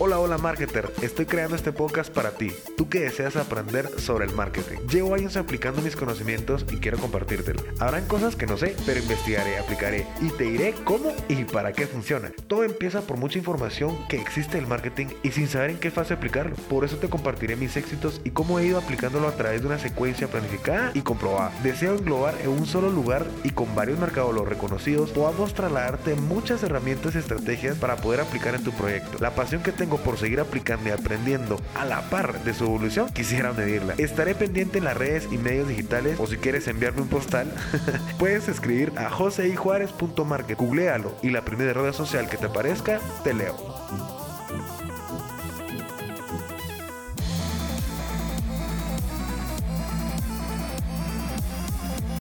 Hola, hola marketer, estoy creando este podcast para ti, tú que deseas aprender sobre el marketing. Llevo años aplicando mis conocimientos y quiero compartírtelo. Habrán cosas que no sé, pero investigaré, aplicaré y te diré cómo y para qué funciona. Todo empieza por mucha información que existe del marketing y sin saber en qué fase aplicarlo. Por eso te compartiré mis éxitos y cómo he ido aplicándolo a través de una secuencia planificada y comprobada. Deseo englobar en un solo lugar y con varios mercados reconocidos podamos trasladarte muchas herramientas y estrategias para poder aplicar en tu proyecto. La pasión que tengo por seguir aplicando y aprendiendo a la par de su evolución, quisiera medirla. Estaré pendiente en las redes y medios digitales o si quieres enviarme un postal, puedes escribir a joseijuárez.market, googlealo y la primera red social que te aparezca, te leo.